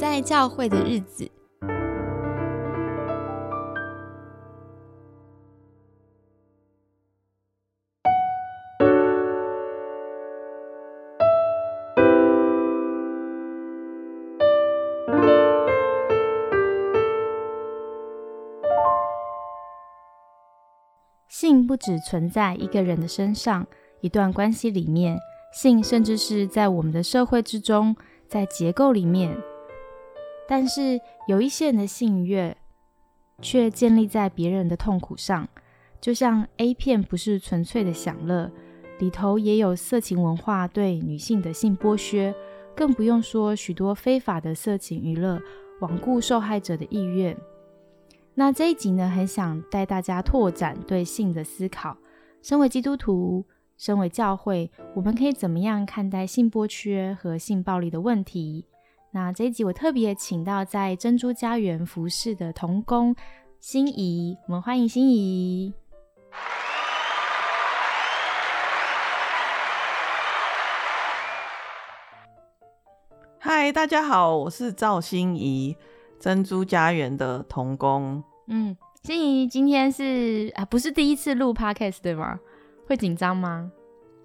在教会的日子。性不只存在一个人的身上，一段关系里面，性甚至是在我们的社会之中，在结构里面。但是有一些人的性悦，却建立在别人的痛苦上，就像 A 片不是纯粹的享乐，里头也有色情文化对女性的性剥削，更不用说许多非法的色情娱乐，罔顾受害者的意愿。那这一集呢，很想带大家拓展对性的思考。身为基督徒，身为教会，我们可以怎么样看待性剥削和性暴力的问题？那这一集我特别请到在珍珠家园服饰的童工心怡，我们欢迎心怡。嗨，大家好，我是赵心怡，珍珠家园的童工。嗯，心怡今天是啊，不是第一次录 podcast 对吗？会紧张吗？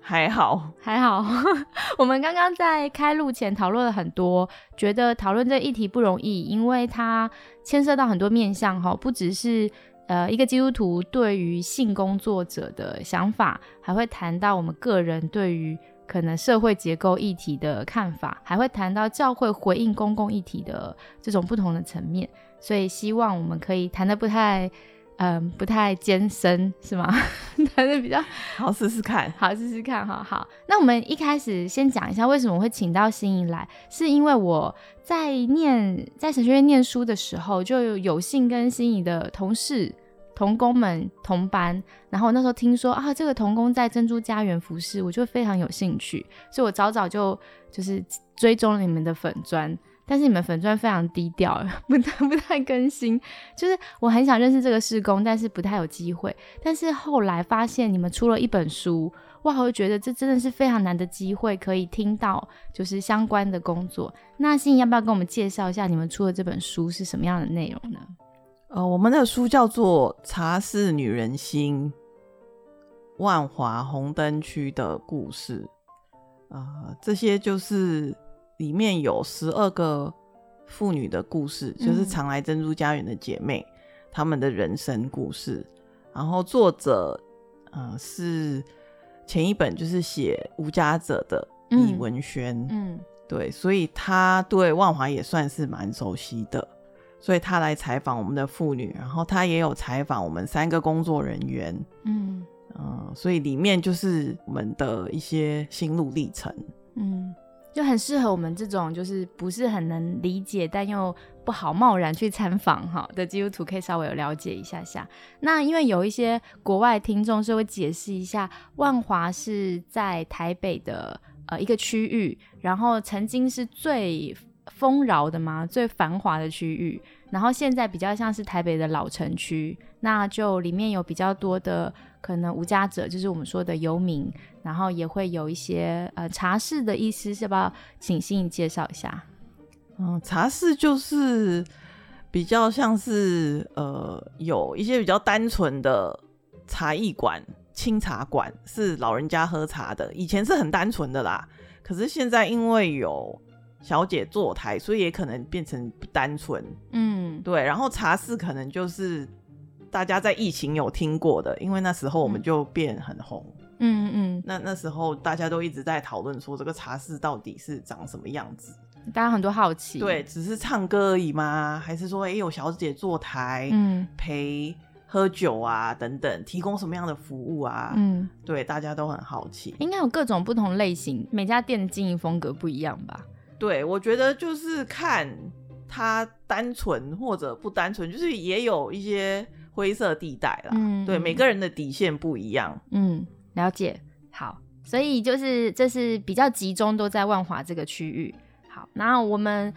还好，还好。我们刚刚在开录前讨论了很多，觉得讨论这议题不容易，因为它牵涉到很多面向哈，不只是呃一个基督徒对于性工作者的想法，还会谈到我们个人对于可能社会结构议题的看法，还会谈到教会回应公共议题的这种不同的层面。所以希望我们可以谈的不太，嗯，不太艰深，是吗？还是比较好，试试看，好试试看，哈。好。那我们一开始先讲一下为什么会请到心仪来，是因为我在念在神学院念书的时候，就有幸跟心仪的同事、同工们同班，然后那时候听说啊，这个童工在珍珠家园服饰，我就非常有兴趣，所以我早早就就是追踪了你们的粉砖。但是你们粉钻非常低调，不太不太更新。就是我很想认识这个施工，但是不太有机会。但是后来发现你们出了一本书，哇，我就觉得这真的是非常难的机会，可以听到就是相关的工作。那心怡要不要跟我们介绍一下你们出的这本书是什么样的内容呢？呃，我们的书叫做《茶室女人心：万华红灯区的故事》。啊，这些就是。里面有十二个妇女的故事，就是常来珍珠家园的姐妹，她们的人生故事。然后作者，呃，是前一本就是写无家者的李文轩，嗯，对，所以他对万华也算是蛮熟悉的，所以他来采访我们的妇女，然后他也有采访我们三个工作人员，嗯。嗯，所以里面就是我们的一些心路历程，嗯。就很适合我们这种就是不是很能理解，但又不好贸然去参访哈的基督徒，可以稍微了解一下下。那因为有一些国外听众是会解释一下，万华是在台北的呃一个区域，然后曾经是最丰饶的嘛，最繁华的区域，然后现在比较像是台北的老城区，那就里面有比较多的。可能无家者就是我们说的游民，然后也会有一些呃茶室的意思，是不要请信介绍一下。嗯，茶室就是比较像是呃有一些比较单纯的茶艺馆、清茶馆，是老人家喝茶的。以前是很单纯的啦，可是现在因为有小姐坐台，所以也可能变成不单纯。嗯，对。然后茶室可能就是。大家在疫情有听过的，因为那时候我们就变很红。嗯嗯，那那时候大家都一直在讨论说这个茶室到底是长什么样子，大家很多好奇。对，只是唱歌而已吗？还是说，哎，有小姐坐台，嗯，陪喝酒啊，等等，提供什么样的服务啊？嗯，对，大家都很好奇。应该有各种不同类型，每家店的经营风格不一样吧？对，我觉得就是看它单纯或者不单纯，就是也有一些。灰色地带啦，嗯，对，每个人的底线不一样，嗯，了解，好，所以就是这是比较集中都在万华这个区域。好，那我们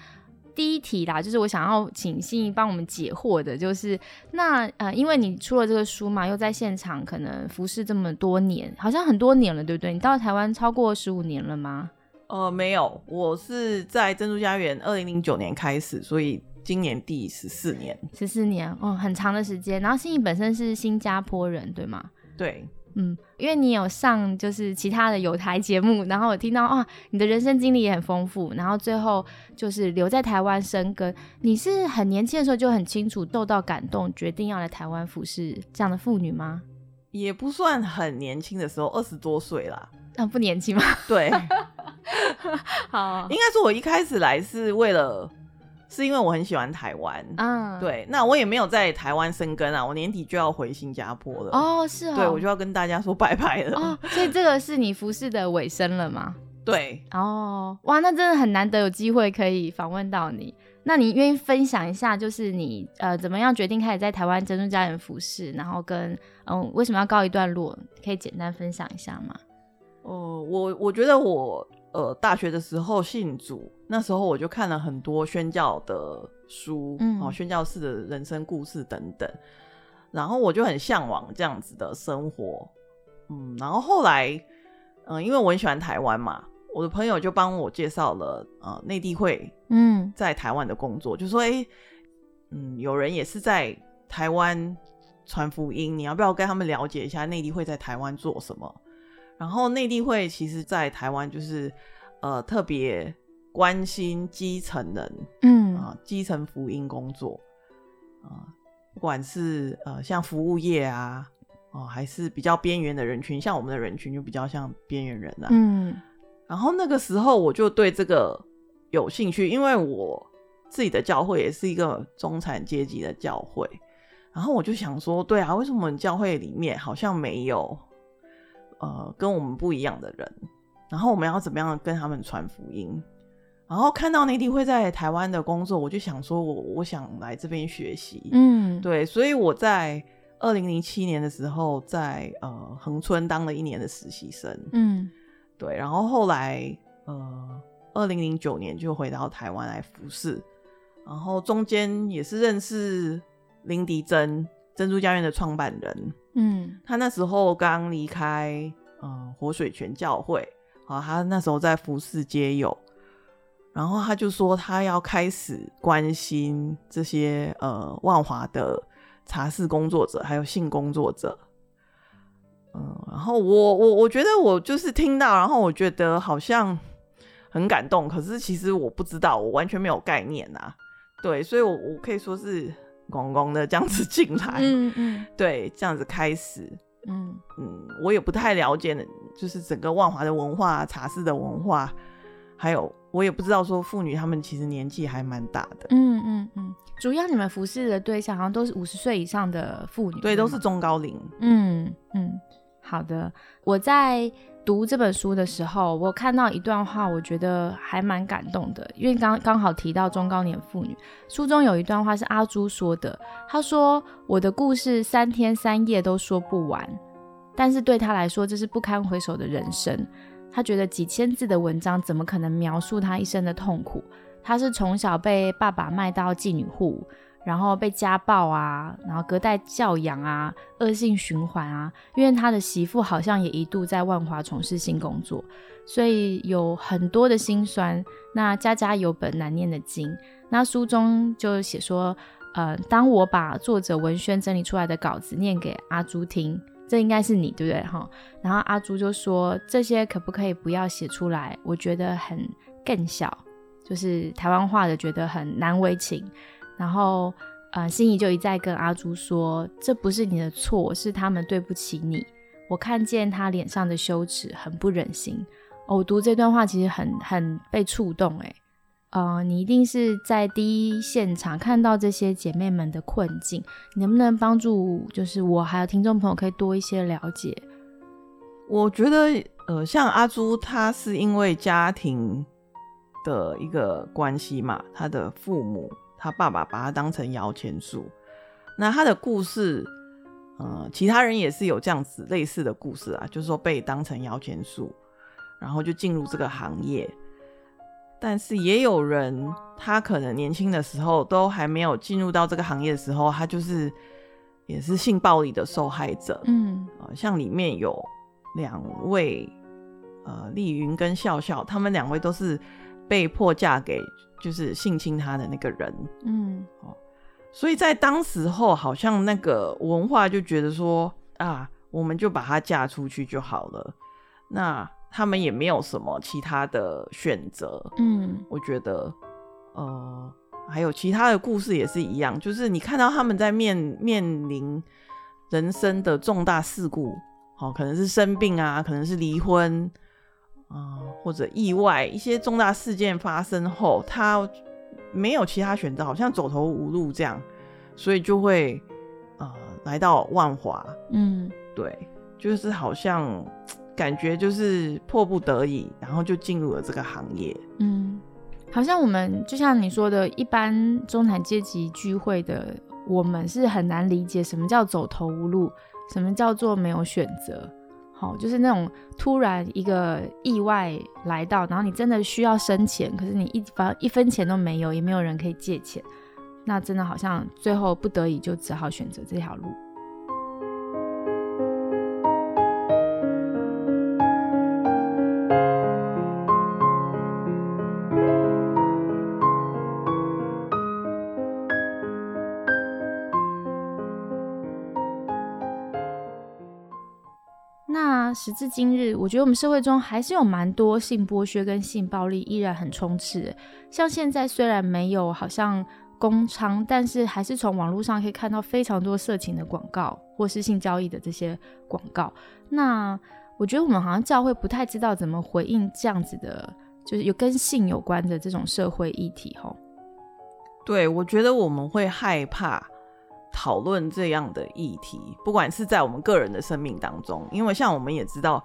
第一题啦，就是我想要请信帮我们解惑的，就是那呃，因为你出了这个书嘛，又在现场可能服侍这么多年，好像很多年了，对不对？你到台湾超过十五年了吗？呃，没有，我是在珍珠家园二零零九年开始，所以今年第十四年。十四年，哦，很长的时间。然后心怡本身是新加坡人，对吗？对，嗯，因为你有上就是其他的有台节目，然后我听到啊，你的人生经历也很丰富，然后最后就是留在台湾生根。你是很年轻的时候就很清楚受到感动，决定要来台湾服侍这样的妇女吗？也不算很年轻的时候，二十多岁啦。啊，不年轻吗？对，好，应该说我一开始来是为了，是因为我很喜欢台湾。嗯，对，那我也没有在台湾生根啊，我年底就要回新加坡了。哦，是哦，对，我就要跟大家说拜拜了。哦，所以这个是你服饰的尾声了吗？对，哦，哇，那真的很难得有机会可以访问到你。那你愿意分享一下，就是你呃怎么样决定开始在台湾珍珠家园服饰，然后跟嗯为什么要告一段落，可以简单分享一下吗？哦，我我觉得我呃大学的时候信主，那时候我就看了很多宣教的书，嗯。哦，宣教士的人生故事等等，然后我就很向往这样子的生活，嗯，然后后来，嗯、因为我很喜欢台湾嘛，我的朋友就帮我介绍了呃内地会嗯。在台湾的工作，就说哎、诶嗯，有人也是在台湾传福音，你要不要跟他们了解一下内地会在台湾做什么？然后内地会其实，在台湾就是呃特别关心基层人嗯啊、基层福音工作啊、不管是呃像服务业啊，哦、还是比较边缘的人群，像我们的人群就比较像边缘人啊。嗯然后那个时候我就对这个有兴趣，因为我自己的教会也是一个中产阶级的教会，然后我就想说，对啊，为什么教会里面好像没有呃跟我们不一样的人？然后我们要怎么样跟他们传福音？然后看到内地会在台湾的工作，我就想说我我想来这边学习，嗯，对，所以我在二零零七年的时候在呃恒春当了一年的实习生，嗯。对，然后后来呃，二零零九年就回到台湾来服侍，然后中间也是认识林迪珍珍珠家园的创办人，嗯。他那时候刚离开呃活水泉教会，啊，他那时候在服侍街友，然后他就说他要开始关心这些呃万华的茶室工作者，还有性工作者。嗯，然后我我我觉得我就是听到，然后我觉得好像很感动，可是其实我不知道，我完全没有概念啊。对，所以我我可以说是咣咣的这样子进来，嗯嗯对，这样子开始，嗯嗯，我也不太了解，就是整个万华的文化、茶室的文化，还有我也不知道说妇女她们其实年纪还蛮大的，嗯嗯嗯，主要你们服侍的对象好像都是五十岁以上的妇女，对，都是中高龄，嗯嗯，好的。我在读这本书的时候，我看到一段话，我觉得还蛮感动的，因为刚刚好提到中高年妇女，书中有一段话是阿朱说的，他说：“我的故事三天三夜都说不完，但是对他来说，这是不堪回首的人生。他觉得几千字的文章怎么可能描述他一生的痛苦？他是从小被爸爸卖到妓女户，然后被家暴啊，然后隔代教养啊，恶性循环啊。因为他的媳妇好像也一度在万华从事性工作，所以有很多的辛酸。那家家有本难念的经。那书中就写说，呃，当我把作者文轩整理出来的稿子念给阿朱听，这应该是你对不对哈？然后阿朱就说这些可不可以不要写出来？我觉得很更小，就是台湾话的，觉得很难为情。然后呃，心仪就一再跟阿朱说，这不是你的错，是他们对不起你。我看见他脸上的羞耻，很不忍心。哦我读这段话其实很很被触动，诶，呃，你一定是在第一现场看到这些姐妹们的困境，你能不能帮助就是我还有听众朋友可以多一些了解？我觉得呃，像阿朱，她是因为家庭的一个关系嘛，她的父母，她爸爸把她当成摇钱树，那她的故事。呃，其他人也是有这样子类似的故事啊，就是说被当成摇钱树，然后就进入这个行业。但是也有人，他可能年轻的时候都还没有进入到这个行业的时候，他就是也是性暴力的受害者。嗯。呃，像里面有两位呃丽云跟笑笑，他们两位都是被迫嫁给就是性侵她的那个人，嗯。所以在当时候好像那个文化就觉得说啊，我们就把她嫁出去就好了，那他们也没有什么其他的选择，嗯。我觉得，呃，还有其他的故事也是一样，就是你看到他们在面面临人生的重大事故，好、可能是生病啊，可能是离婚啊、或者意外一些重大事件发生后，他没有其他选择，好像走投无路这样，所以就会呃来到万华，嗯。对，就是好像感觉就是迫不得已，然后就进入了这个行业。嗯，好像我们就像你说的，一般中产阶级聚会的，我们是很难理解什么叫走投无路，什么叫做没有选择。好，就是那种突然一个意外来到，然后你真的需要生钱，可是你一分一分钱都没有，也没有人可以借钱，那真的好像最后不得已就只好选择这条路。那时至今日，我觉得我们社会中还是有蛮多性剥削跟性暴力依然很充斥。像现在虽然没有好像公娼，但是还是从网络上可以看到非常多色情的广告或是性交易的这些广告。那我觉得我们好像教会不太知道怎么回应这样子的，就是有跟性有关的这种社会议题吼。对，我觉得我们会害怕讨论这样的议题，不管是在我们个人的生命当中，因为像我们也知道，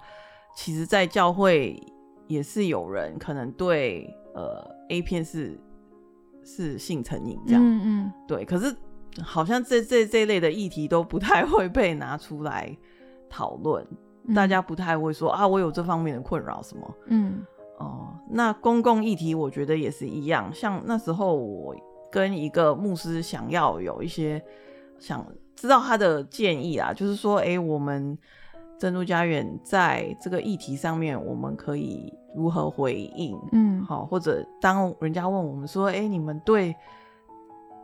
其实，在教会也是有人可能对呃 A 片是是性成瘾这样，嗯嗯。对，可是好像这这这类的议题都不太会被拿出来讨论，嗯。大家不太会说啊，我有这方面的困扰什么。嗯。哦，那公共议题我觉得也是一样，像那时候我跟一个牧师想要有一些想知道他的建议啊，就是说，哎、我们珍珠家园在这个议题上面，我们可以如何回应？嗯好，或者当人家问我们说，哎、你们对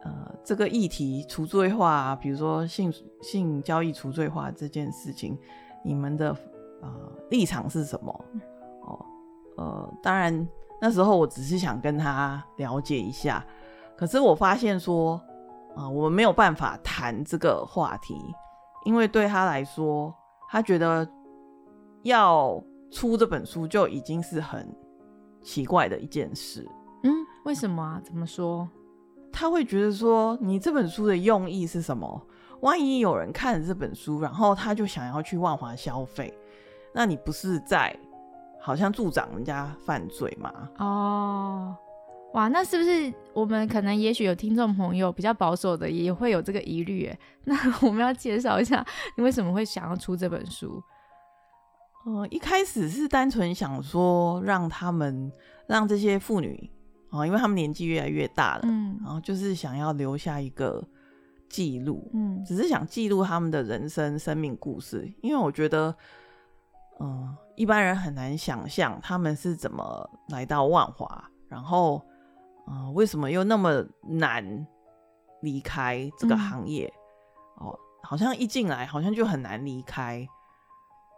呃这个议题除罪化、啊，比如说性性交易除罪化这件事情，你们的呃立场是什么？哦，呃，当然那时候我只是想跟他了解一下，可是我发现说，啊、我们没有办法谈这个话题，因为对他来说，他觉得要出这本书就已经是很奇怪的一件事。嗯，为什么啊？怎么说？他会觉得说，你这本书的用意是什么？万一有人看了这本书，然后他就想要去万华消费，那你不是在好像助长人家犯罪吗？哦，哇，那是不是我们可能也许有听众朋友比较保守的也会有这个疑虑？哎，那 我们要介绍一下你为什么会想要出这本书？呃，一开始是单纯想说让他们让这些妇女哦，因为他们年纪越来越大了，嗯然后就是想要留下一个记录，嗯只是想记录他们的人生生命故事，因为我觉得，嗯、一般人很难想象他们是怎么来到万华，然后，嗯、为什么又那么难离开这个嗯行业？哦，好像一进来好像就很难离开。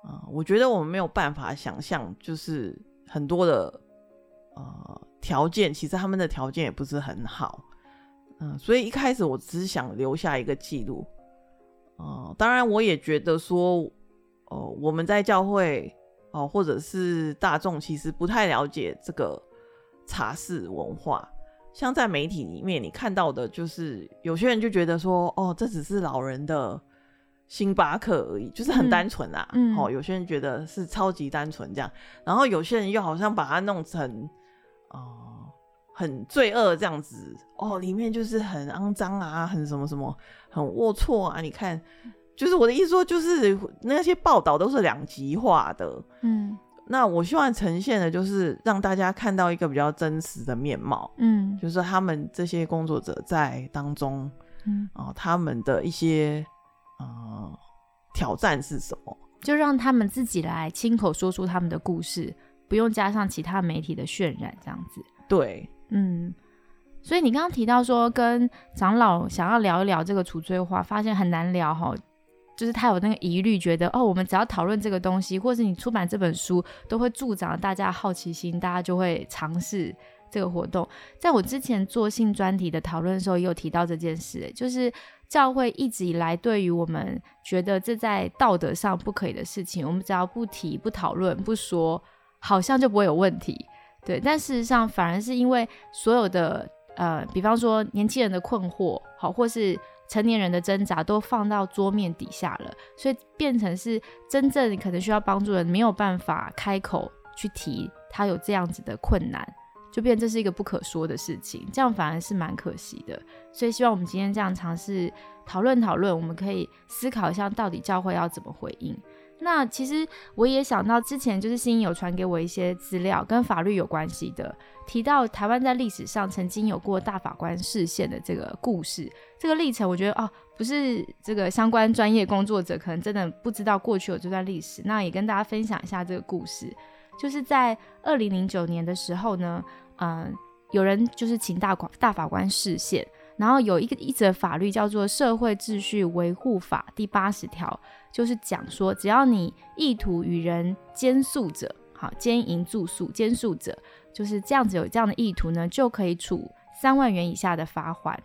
啊、我觉得我们没有办法想象，就是很多的呃条件，其实他们的条件也不是很好。嗯，所以一开始我只是想留下一个记录。呃，当然我也觉得说，呃，我们在教会哦、或者是大众，其实不太了解这个茶室文化。像在媒体里面，你看到的就是有些人就觉得说，哦，这只是老人的星巴克而已，就是很嗯单纯啊。嗯哦，有些人觉得是超级单纯这样，然后有些人又好像把它弄成，哦、很罪恶这样子哦，里面就是很肮脏啊，很什么什么，很龌龊啊。你看，就是我的意思说，就是那些报道都是两极化的。嗯那我希望呈现的就是让大家看到一个比较真实的面貌，嗯就是他们这些工作者在当中嗯，啊、呃他们的一些呃挑战是什么？就让他们自己来亲口说出他们的故事，不用加上其他媒体的渲染，这样子。对，嗯，所以你刚刚提到说跟长老想要聊一聊这个除罪化，发现很难聊哈，就是他有那个疑虑，觉得哦，我们只要讨论这个东西，或是你出版这本书，都会助长大家好奇心，大家就会尝试这个活动。在我之前做性专题的讨论的时候，也有提到这件事，就是教会一直以来对于我们觉得这在道德上不可以的事情，我们只要不提、不讨论、不说，好像就不会有问题。对，但事实上反而是因为所有的呃，比方说年轻人的困惑，好，或是成年人的挣扎，都放到桌面底下了，所以变成是真正可能需要帮助的人没有办法开口去提他有这样子的困难，就变这是一个不可说的事情，这样反而是蛮可惜的。所以希望我们今天这样尝试讨论讨论，我们可以思考一下到底教会要怎么回应。那其实我也想到，之前就是新有传给我一些资料，跟法律有关系的，提到台湾在历史上曾经有过大法官视线的这个故事，这个历程，我觉得哦，不是这个相关专业工作者可能真的不知道过去有这段历史，那也跟大家分享一下这个故事，就是在二零零九年的时候呢，嗯，有人就是请大法大法官视线。然后有一个一则法律叫做《社会秩序维护法》第八十条，就是讲说，只要你意图与人奸宿者，好奸淫住宿奸宿者，就是这样子有这样的意图呢，就可以处三万元以下的罚款，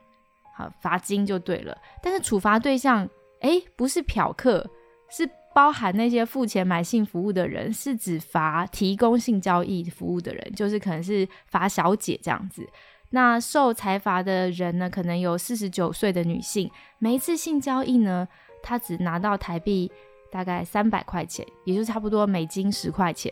好罚金就对了。但是处罚对象，哎，不是嫖客，是包含那些付钱买性服务的人，是指罚提供性交易服务的人，就是可能是罚小姐这样子。那受裁罚的人呢，可能有四十九岁的女性，每一次性交易呢，他只拿到台币大概三百块钱，也就差不多美金十块钱。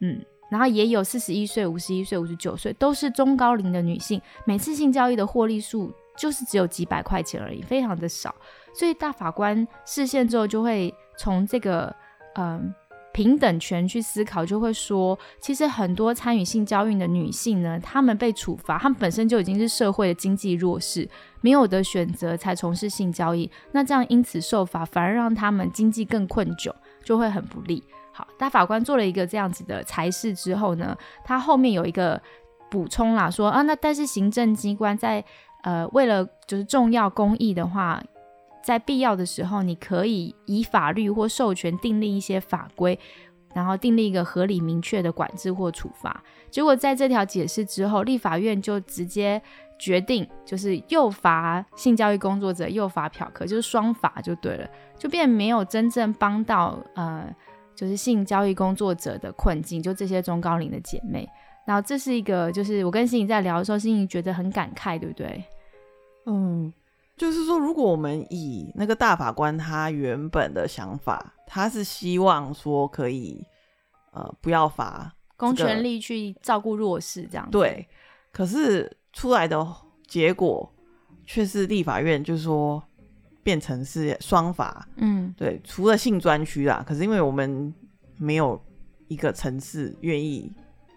嗯，然后也有四十一岁、五十一岁、五十九岁，都是中高龄的女性，每次性交易的获利数就是只有几百块钱而已，非常的少。所以大法官视线之后，就会从这个嗯。平等权去思考，就会说，其实很多参与性交易的女性呢，她们被处罚，她们本身就已经是社会的经济弱势，没有的选择才从事性交易，那这样因此受罚，反而让他们经济更困窘，就会很不利。好，大法官做了一个这样子的裁示之后呢，他后面有一个补充啦，说啊，那但是行政机关在呃为了就是重要公益的话。在必要的时候，你可以以法律或授权订立一些法规，然后订立一个合理明确的管制或处罚。结果在这条解释之后，立法院就直接决定，就是又罚性教育工作者，又罚嫖客，就是双罚就对了，就变没有真正帮到呃，就是性交易工作者的困境，就这些中高龄的姐妹。然后这是一个，就是我跟心怡在聊的时候，心怡觉得很感慨，对不对？嗯。就是说，如果我们以那个大法官他原本的想法，他是希望说可以，呃，不要罚公权力去照顾弱势这样。对，可是出来的结果却是立法院就是说变成是双罚。嗯，对，除了性专区啦，可是因为我们没有一个城市愿意，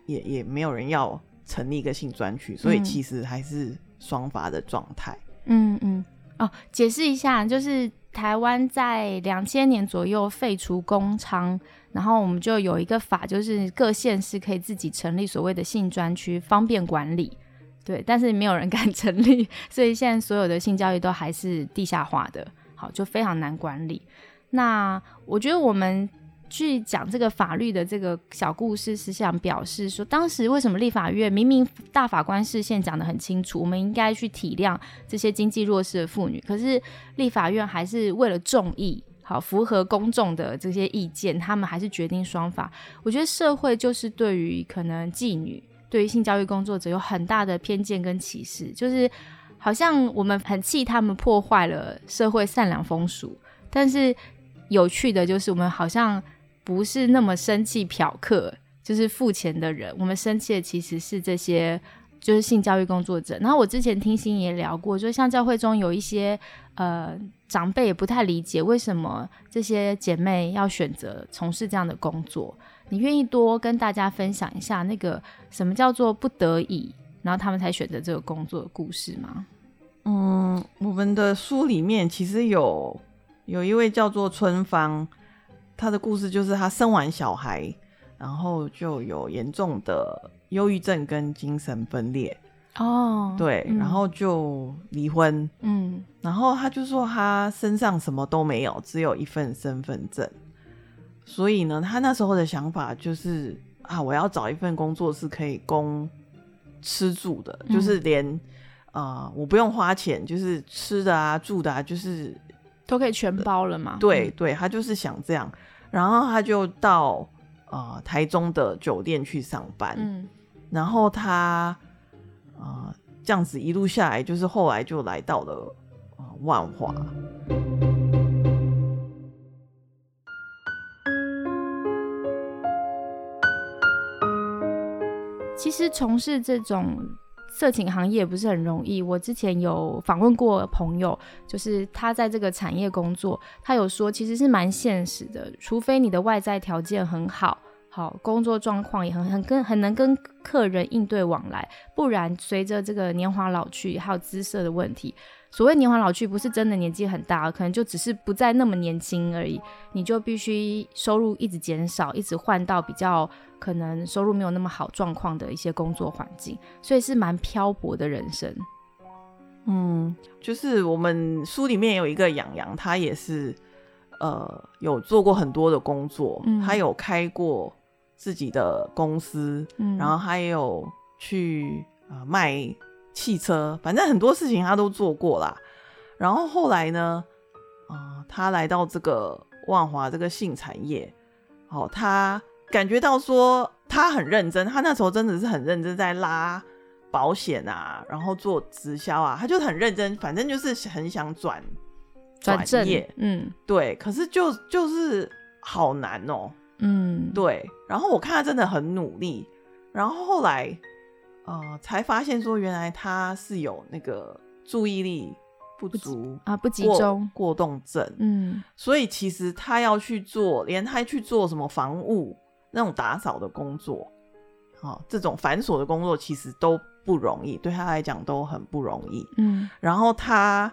也也没有人要成立一个性专区，所以其实还是双罚的状态。嗯嗯嗯哦，解释一下，就是台湾在两千年左右废除公娼，然后我们就有一个法，就是各县市可以自己成立所谓的性专区，方便管理。对，但是没有人敢成立，所以现在所有的性教育都还是地下化的，好，就非常难管理。那我觉得我们。去讲这个法律的这个小故事，是想表示说，当时为什么立法院明明大法官视线讲得很清楚，我们应该去体谅这些经济弱势的妇女，可是立法院还是为了众议，好符合公众的这些意见，他们还是决定双法。我觉得社会就是对于可能妓女，对于性教育工作者有很大的偏见跟歧视，就是好像我们很气他们破坏了社会善良风俗，但是有趣的就是我们好像。不是那么生气嫖客，就是付钱的人。我们生气的其实是这些，就是性教育工作者。然后我之前听星爷聊过，就像教会中有一些呃长辈也不太理解为什么这些姐妹要选择从事这样的工作。你愿意多跟大家分享一下那个什么叫做不得已，然后他们才选择这个工作的故事吗？嗯，我们的书里面其实有有一位叫做春芳。他的故事就是他生完小孩，然后就有严重的忧郁症跟精神分裂。哦，对，嗯然后就离婚。嗯然后他就说他身上什么都没有，只有一份身份证。所以呢，他那时候的想法就是啊，我要找一份工作是可以供吃住的，嗯就是连啊、我不用花钱，就是吃的啊、住的啊，就是都可以全包了嘛？对对，他就是想这样。然后他就到呃台中的酒店去上班，嗯，然后他呃这样子一路下来，就是后来就来到了呃万华。其实从事这种色情行业不是很容易。我之前有访问过朋友，就是他在这个产业工作，他有说其实是蛮现实的，除非你的外在条件很好。好，工作状况也很很跟很能跟客人应对往来，不然随着这个年华老去，还有姿色的问题，所谓年华老去，不是真的年纪很大，可能就只是不再那么年轻而已。你就必须收入一直减少，一直换到比较可能收入没有那么好状况的一些工作环境，所以是蛮漂泊的人生。嗯，就是我们书里面有一个养羊，他也是呃有做过很多的工作，嗯他有开过自己的公司，嗯，然后他也有去呃卖汽车，反正很多事情他都做过啦。然后后来呢，啊、他来到这个万华这个性产业，哦，他感觉到说他很认真，他那时候真的是很认真在拉保险啊，然后做直销啊，他就很认真，反正就是很想转转正业，，嗯。对，可是就就是好难哦、嗯，对，然后我看他真的很努力，然后后来呃才发现说，原来他是有那个注意力不足啊不集过中，过动症，嗯。所以其实他要去做，连他去做什么房务那种打扫的工作，好、这种繁琐的工作其实都不容易，对他来讲都很不容易。嗯。然后他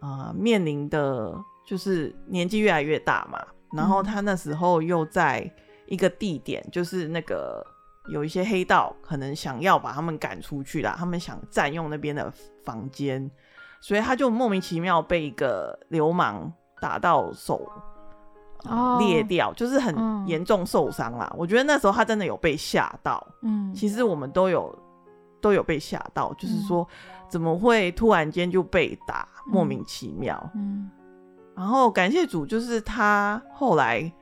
呃面临的就是年纪越来越大嘛，然后嗯。他那时候又在一个地点，就是那个有一些黑道可能想要把他们赶出去啦，他们想占用那边的房间，所以他就莫名其妙被一个流氓打到手。裂掉，就是很嗯严重受伤啦。我觉得那时候他真的有被吓到，嗯，其实我们都有都有被吓到，就是嗯说怎么会突然间就被打，嗯莫名其妙。嗯然后感谢主，就是他后来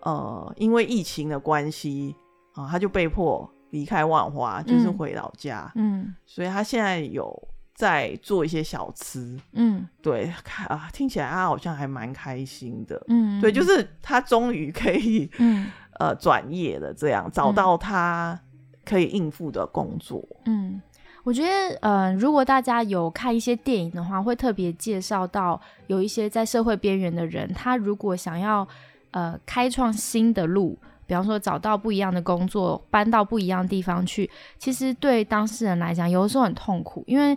呃因为疫情的关系啊、他就被迫离开万华，就是嗯回老家，嗯所以他现在有在做一些小吃。嗯对，看啊，听起来他好像还蛮开心的。嗯，对，就是他终于可以嗯 呃转业了，这样找到他可以应付的工作。嗯，我觉得，呃，如果大家有看一些电影的话，会特别介绍到有一些在社会边缘的人，他如果想要呃开创新的路，比方说找到不一样的工作，搬到不一样的地方去，其实对当事人来讲，有的时候很痛苦，因为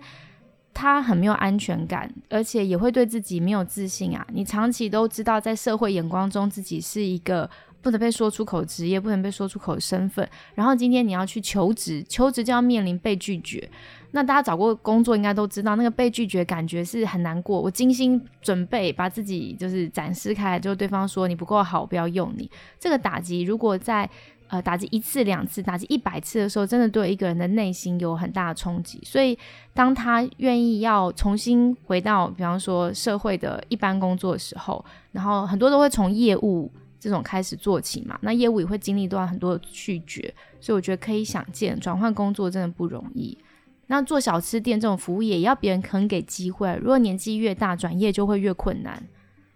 他很没有安全感，而且也会对自己没有自信啊。你长期都知道，在社会眼光中自己是一个不能被说出口职业，不能被说出口身份，然后今天你要去求职，求职就要面临被拒绝。那大家找过工作应该都知道，那个被拒绝感觉是很难过。我精心准备，把自己就是展示开来，就对方说你不够好，不要用你。这个打击如果在呃打击一次两次，打击一百次的时候，真的对一个人的内心有很大的冲击。所以当他愿意要重新回到，比方说社会的一般工作的时候，然后很多都会从业务这种开始做起嘛，那业务也会经历到很多的拒绝，所以我觉得可以想见，转换工作真的不容易。那做小吃店这种服务业，也要别人肯给机会。如果年纪越大，转业就会越困难。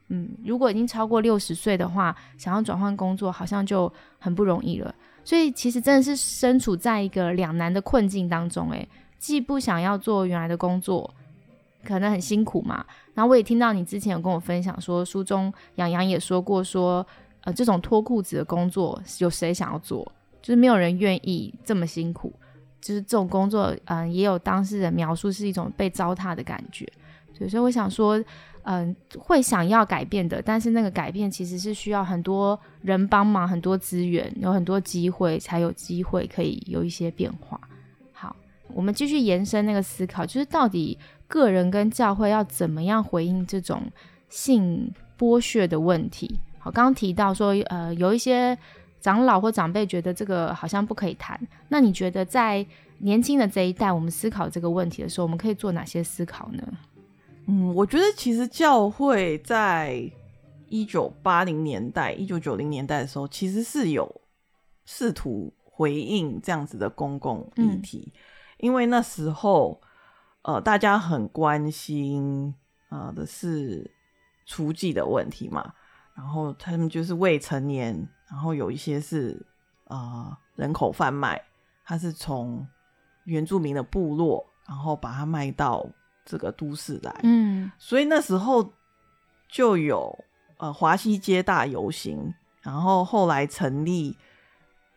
嗯，如果已经超过六十岁的话，想要转换工作，好像就很不容易了。所以其实真的是身处在一个两难的困境当中，诶，既不想要做原来的工作，可能很辛苦嘛。然后我也听到你之前有跟我分享说，书中杨洋也说过说，呃，这种脱裤子的工作，有谁想要做？就是没有人愿意这么辛苦。就是这种工作，嗯、也有当事人描述是一种被糟蹋的感觉。所以，我想说，嗯，会想要改变的，但是那个改变其实是需要很多人帮忙，很多资源，有很多机会，才有机会可以有一些变化。好，我们继续延伸那个思考，就是到底个人跟教会要怎么样回应这种性剥削的问题？好，刚刚提到说，呃，有一些长老或长辈觉得这个好像不可以谈，那你觉得在年轻的这一代，我们思考这个问题的时候，我们可以做哪些思考呢？嗯，我觉得其实教会在一九八零年代、一九九零年代的时候，其实是有试图回应这样子的公共议题，因为那时候呃，大家很关心啊的是雏妓的问题嘛，然后他们就是未成年，然后有一些是啊人口贩卖，他是从原住民的部落，然后把它卖到。这个都市来，嗯，所以那时候就有呃华西街大游行，然后后来成立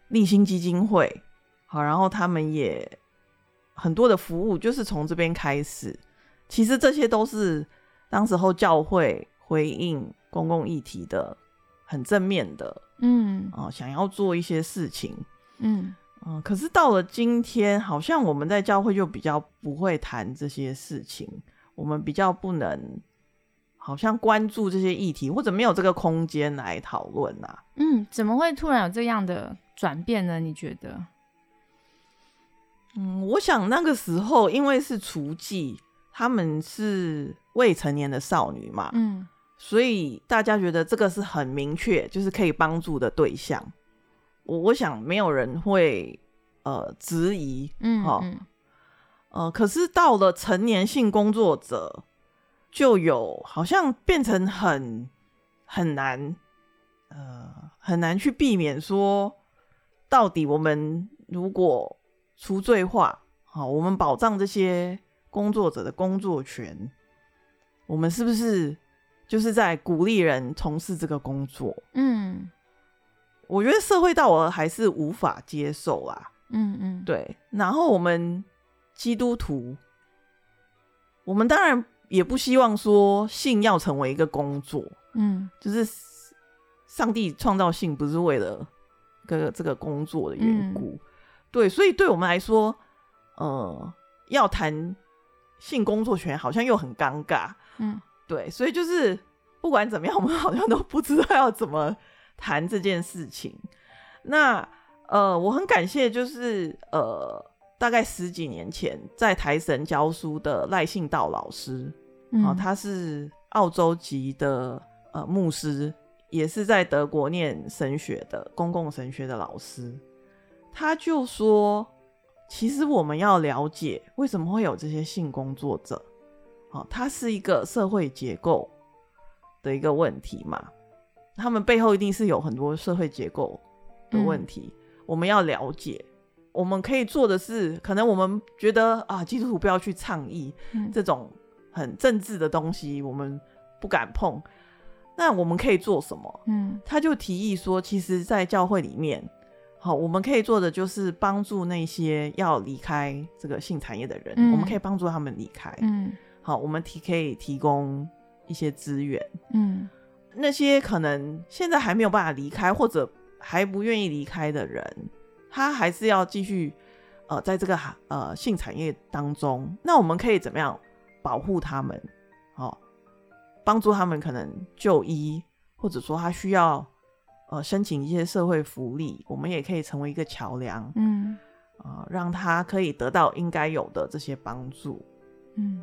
立新基金会，好，然后他们也很多的服务就是从这边开始。其实这些都是当时候教会回应公共议题的很正面的，嗯，啊，想要做一些事情，嗯。嗯，可是到了今天，好像我们在教会就比较不会谈这些事情，我们比较不能，好像关注这些议题，或者没有这个空间来讨论呐。嗯，怎么会突然有这样的转变呢？你觉得？嗯，我想那个时候因为是雏妓，他们是未成年的少女嘛，嗯，所以大家觉得这个是很明确，就是可以帮助的对象。我我想没有人会呃质疑，嗯，好，呃，可是到了成年性工作者，就有好像变成很很难，呃，很难去避免说，到底我们如果除罪化，好，我们保障这些工作者的工作权，我们是不是就是在鼓励人从事这个工作？嗯。我觉得社会道德还是无法接受啦，嗯嗯，对。然后我们基督徒，我们当然也不希望说性要成为一个工作，嗯，就是上帝创造性不是为了个这个工作的缘故，对。所以对我们来说，呃，要谈性工作权好像又很尴尬，嗯，对。所以就是不管怎么样，我们好像都不知道要怎么。谈这件事情，那呃，我很感谢，就是呃，大概十几年前在台神教书的赖信道老师啊，他是澳洲籍的呃牧师，也是在德国念神学的公共神学的老师，他就说，其实我们要了解为什么会有这些性工作者，哦，它是一个社会结构的一个问题嘛。他们背后一定是有很多社会结构的问题，我们要了解。我们可以做的是，可能我们觉得啊，基督徒不要去倡议这种很政治的东西，我们不敢碰。那我们可以做什么？嗯，他就提议说，其实，在教会里面，好，我们可以做的就是帮助那些要离开这个性产业的人，我们可以帮助他们离开。嗯，好，我们提可以提供一些资源。嗯。那些可能现在还没有办法离开，或者还不愿意离开的人，他还是要继续呃，在这个呃性产业当中。那我们可以怎么样保护他们？哦，帮助他们可能就医，或者说他需要呃申请一些社会福利，我们也可以成为一个桥梁，嗯，啊，让他可以得到应该有的这些帮助，嗯。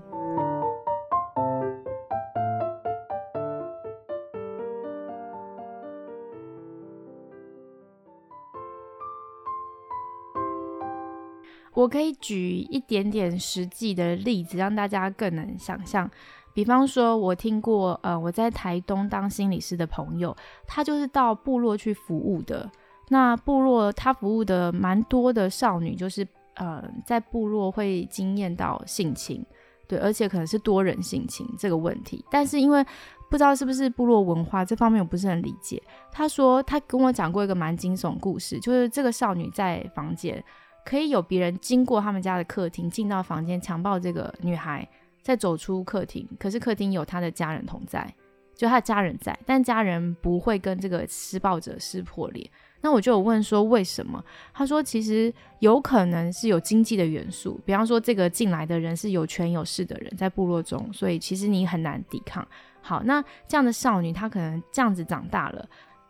我可以举一点点实际的例子，让大家更能想象。比方说，我听过，呃，我在台东当心理师的朋友，他就是到部落去服务的。那部落他服务的蛮多的少女，就是呃，在部落会经验到性侵，对，而且可能是多人性侵这个问题。但是因为不知道是不是部落文化这方面，我不是很理解。他说他跟我讲过一个蛮惊悚故事，就是这个少女在房间。可以有别人经过他们家的客厅进到房间强暴这个女孩，再走出客厅，可是客厅有他的家人同在，就他的家人在，但家人不会跟这个施暴者撕破脸。那我就有问说为什么？他说其实有可能是有经济的元素，比方说这个进来的人是有权有势的人，在部落中，所以其实你很难抵抗。好，那这样的少女她可能这样子长大了，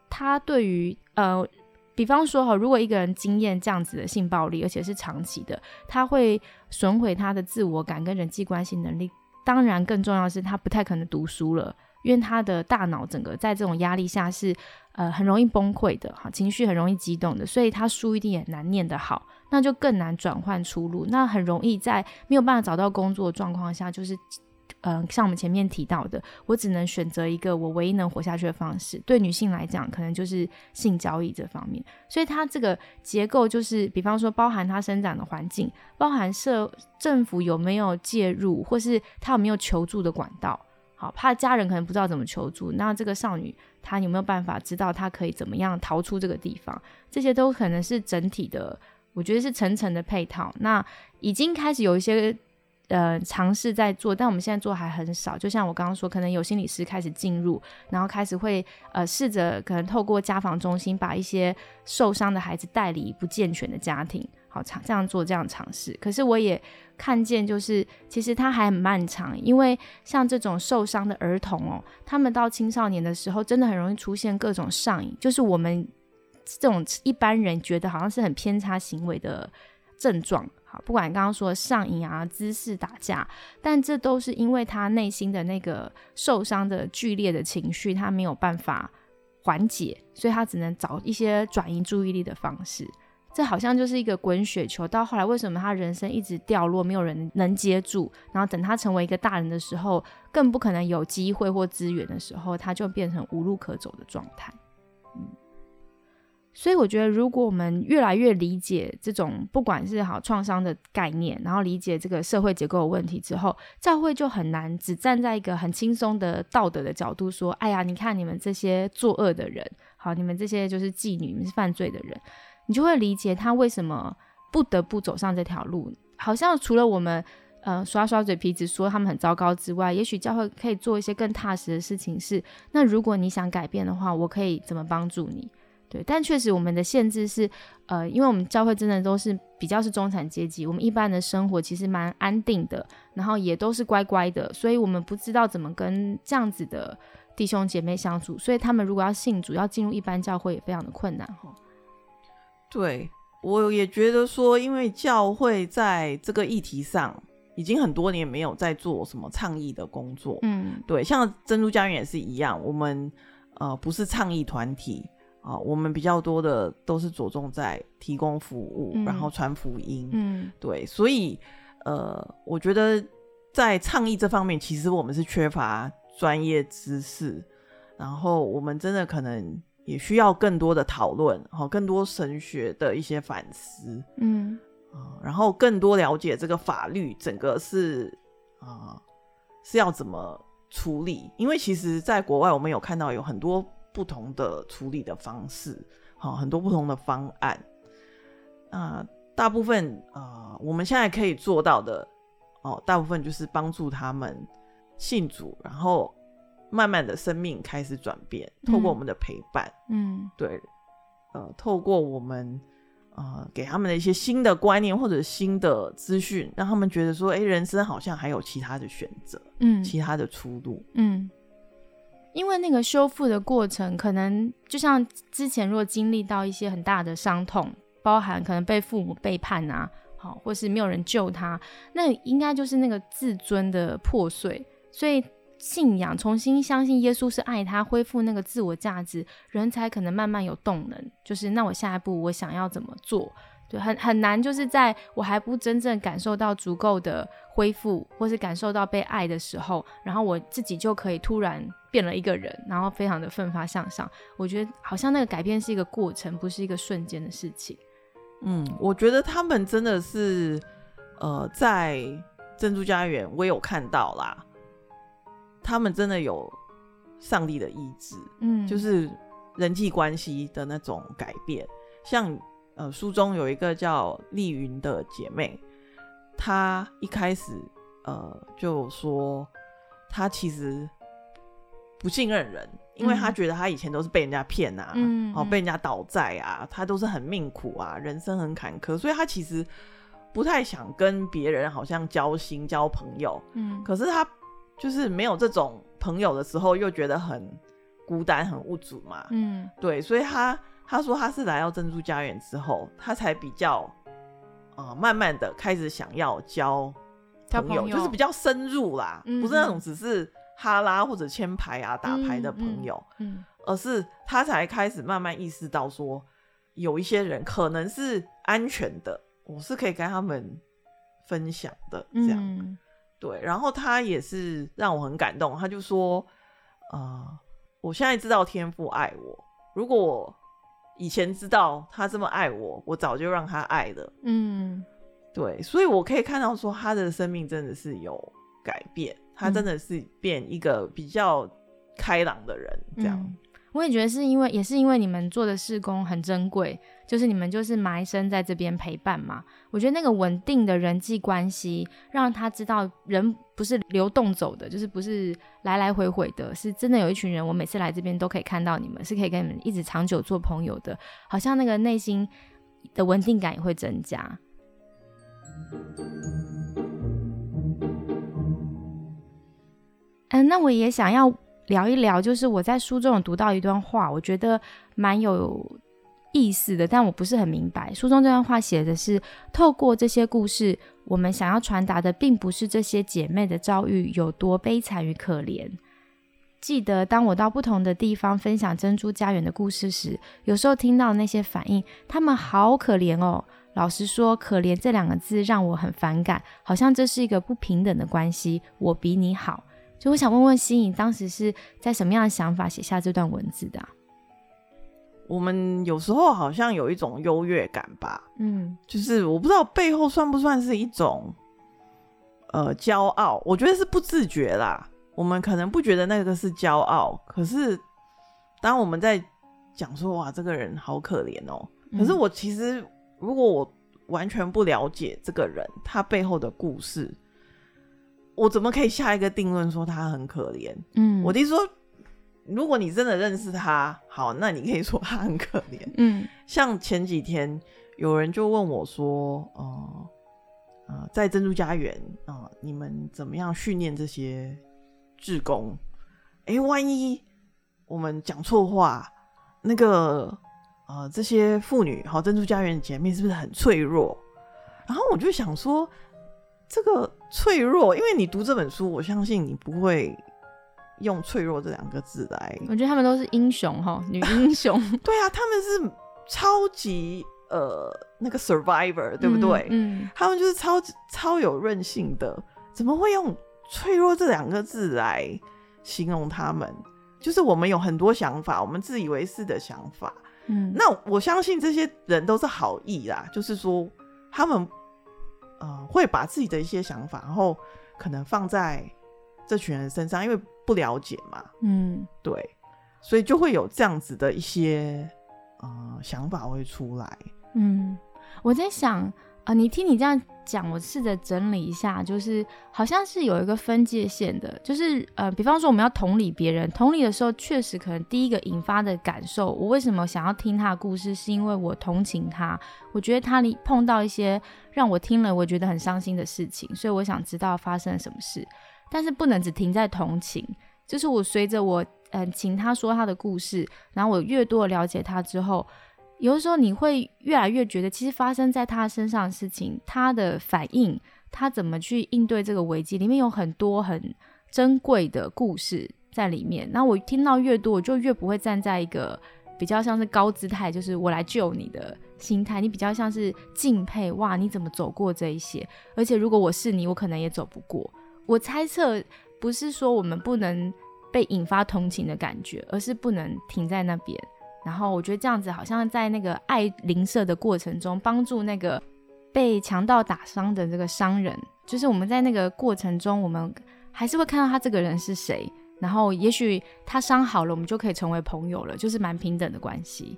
她对于呃。比方说哈，如果一个人经验这样子的性暴力，而且是长期的，他会损毁他的自我感跟人际关系能力。当然，更重要的是他不太可能读书了，因为他的大脑整个在这种压力下是呃很容易崩溃的哈，情绪很容易激动的，所以他书一定也难念得好，那就更难转换出路，那很容易在没有办法找到工作的状况下，就是。嗯，像我们前面提到的，我只能选择一个我唯一能活下去的方式。对女性来讲，可能就是性交易这方面。所以它这个结构就是，比方说包含它生长的环境，包含社政府有没有介入，或是他有没有求助的管道。好，怕家人可能不知道怎么求助，那这个少女她有没有办法知道她可以怎么样逃出这个地方？这些都可能是整体的，我觉得是层层的配套。那已经开始有一些。呃，尝试在做，但我们现在做还很少。就像我刚刚说，可能有心理师开始进入，然后开始会呃试着可能透过家访中心把一些受伤的孩子带离不健全的家庭，好尝这样做这样尝试。可是我也看见，就是其实它还很漫长，因为像这种受伤的儿童哦，他们到青少年的时候，真的很容易出现各种上瘾，就是我们这种一般人觉得好像是很偏差行为的症状。好，不管刚刚说上瘾啊、姿势打架，但这都是因为他内心的那个受伤的剧烈的情绪，他没有办法缓解，所以他只能找一些转移注意力的方式。这好像就是一个滚雪球，到后来为什么他人生一直掉落，没有人能接住，然后等他成为一个大人的时候，更不可能有机会或资源的时候，他就变成无路可走的状态。所以我觉得，如果我们越来越理解这种不管是好创伤的概念，然后理解这个社会结构的问题之后，教会就很难只站在一个很轻松的道德的角度说：“哎呀，你看你们这些作恶的人，好，你们这些就是妓女，你们是犯罪的人。”你就会理解他为什么不得不走上这条路。好像除了我们呃刷刷嘴皮子说他们很糟糕之外，也许教会可以做一些更踏实的事情。是那如果你想改变的话，我可以怎么帮助你？对，但确实我们的限制是，呃，因为我们教会真的都是比较是中产阶级，我们一般的生活其实蛮安定的，然后也都是乖乖的，所以我们不知道怎么跟这样子的弟兄姐妹相处，所以他们如果要信主，要进入一般教会也非常的困难哈。对，我也觉得说，因为教会在这个议题上已经很多年没有在做什么倡议的工作，嗯，对，像珍珠家园也是一样，我们呃不是倡议团体。啊，我们比较多的都是着重在提供服务，然后传福音。嗯，对，所以呃，我觉得在倡议这方面，其实我们是缺乏专业知识，然后我们真的可能也需要更多的讨论，哈，更多神学的一些反思。嗯，啊，然后更多了解这个法律整个是啊是要怎么处理，因为其实在国外我们有看到有很多。不同的处理的方式，好，很多不同的方案。那大部分啊，我们现在可以做到的哦，大部分就是帮助他们信主，然后慢慢的生命开始转变，透过我们的陪伴，嗯，对，呃，透过我们呃，给他们的一些新的观念或者新的资讯，让他们觉得说，哎，人生好像还有其他的选择，嗯，其他的出路，嗯。因为那个修复的过程，可能就像之前如果经历到一些很大的伤痛，包含可能被父母背叛啊，好，或是没有人救他，那应该就是那个自尊的破碎，所以信仰重新相信耶稣是爱他，恢复那个自我价值，人才可能慢慢有动能，就是那我下一步我想要怎么做。对，很很难，就是在我还不真正感受到足够的恢复，或是感受到被爱的时候，然后我自己就可以突然变了一个人，然后非常的奋发向上。我觉得好像那个改变是一个过程，不是一个瞬间的事情。嗯，我觉得他们真的是，呃，在珍珠家园我有看到啦，他们真的有上帝的意志，嗯，就是人际关系的那种改变，像。呃，书中有一个叫丽云的姐妹，她一开始呃，就说她其实不信任人，因为她觉得她以前都是被人家骗啊，嗯哦，嗯被人家倒债啊，她都是很命苦啊，人生很坎坷，所以她其实不太想跟别人好像交心、交朋友。嗯可是她就是没有这种朋友的时候，又觉得很孤单、很无助嘛。嗯对，所以他他说他是来到珍珠家园之后，他才比较呃慢慢的开始想要交朋友，朋友就是比较深入啦，嗯不是那种只是哈拉或者签牌啊、打牌的朋友，嗯而是他才开始慢慢意识到说，有一些人可能是安全的，我是可以跟他们分享的，这样。嗯对，然后他也是让我很感动，他就说，呃，我现在知道天父爱我，如果我以前知道他这么爱我，我早就让他爱了。嗯对，所以我可以看到说他的生命真的是有改变，他真的是变一个比较开朗的人，这样。嗯我也觉得是因为，也是因为你们做的事工很珍贵，就是你们就是埋身在这边陪伴嘛。我觉得那个稳定的人际关系，让他知道人不是流动走的，就是不是来来回回的，是真的有一群人，我每次来这边都可以看到你们，是可以跟你们一直长久做朋友的，好像那个内心的稳定感也会增加。嗯，那我也想要聊一聊，就是我在书中有读到一段话，我觉得蛮有意思的，但我不是很明白。书中这段话写的是，透过这些故事，我们想要传达的，并不是这些姐妹的遭遇有多悲惨与可怜。记得当我到不同的地方分享珍珠家园的故事时，有时候听到那些反应，他们好可怜哦。老实说，“可怜”这两个字让我很反感，好像这是一个不平等的关系，我比你好。就我想问问心颖，当时是在什么样的想法写下这段文字的啊、我们有时候好像有一种优越感吧，嗯。就是我不知道背后算不算是一种呃骄傲，我觉得是不自觉啦。我们可能不觉得那个是骄傲，可是当我们在讲说哇这个人好可怜哦，可是嗯我其实如果我完全不了解这个人他背后的故事，我怎么可以下一个定论说他很可怜？嗯我的意思说，如果你真的认识他，好，那你可以说他很可怜。嗯像前几天有人就问我说，呃呃，在珍珠家园啊、呃你们怎么样训练这些志工？诶，万一我们讲错话，那个呃这些妇女好珍珠家园的姐妹是不是很脆弱？然后我就想说，这个脆弱，因为你读这本书，我相信你不会用脆弱这两个字来我觉得他们都是英雄哈，女英雄，对啊，他们是超级呃那个 survivor，对不对？嗯他们就是超级超有韧性的，怎么会用脆弱这两个字来形容他们？就是我们有很多想法，我们自以为是的想法。嗯，那我相信这些人都是好意啦，就是说他们呃会把自己的一些想法，然后可能放在这群人身上，因为不了解嘛，嗯对，所以就会有这样子的一些呃想法会出来。嗯，我在想，呃，你听你这样讲，我试着整理一下，就是好像是有一个分界线的，就是呃，比方说我们要同理别人，同理的时候，确实可能第一个引发的感受，我为什么想要听他的故事，是因为我同情他，我觉得他里碰到一些让我听了我觉得很伤心的事情，所以我想知道发生了什么事，但是不能只停在同情，就是我随着我嗯、请他说他的故事，然后我越多了解他之后。有的时候你会越来越觉得，其实发生在他身上的事情，他的反应，他怎么去应对这个危机，里面有很多很珍贵的故事在里面。那我听到越多，我就越不会站在一个比较像是高姿态，就是我来救你的心态。你比较像是敬佩，哇，你怎么走过这一些？而且如果我是你，我可能也走不过。我猜测不是说我们不能被引发同情的感觉，而是不能停在那边。然后我觉得这样子好像在那个爱邻舍的过程中，帮助那个被强盗打伤的这个商人，就是我们在那个过程中，我们还是会看到他这个人是谁，然后也许他伤好了，我们就可以成为朋友了，就是蛮平等的关系。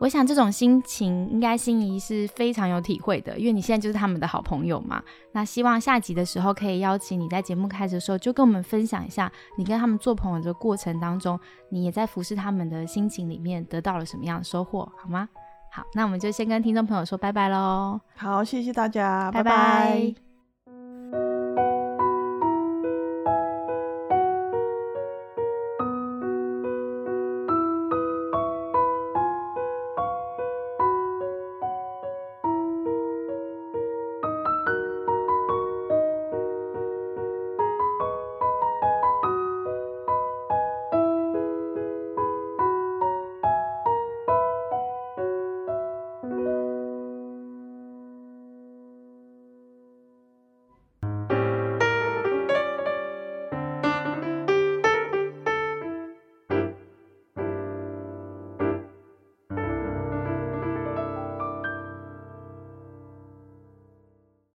我想这种心情应该心仪是非常有体会的，因为你现在就是他们的好朋友嘛。那希望下集的时候可以邀请你在节目开始的时候就跟我们分享一下，你跟他们做朋友的过程当中，你也在服侍他们的心情里面得到了什么样的收获，好吗？好，那我们就先跟听众朋友说拜拜喽。好，谢谢大家，拜拜拜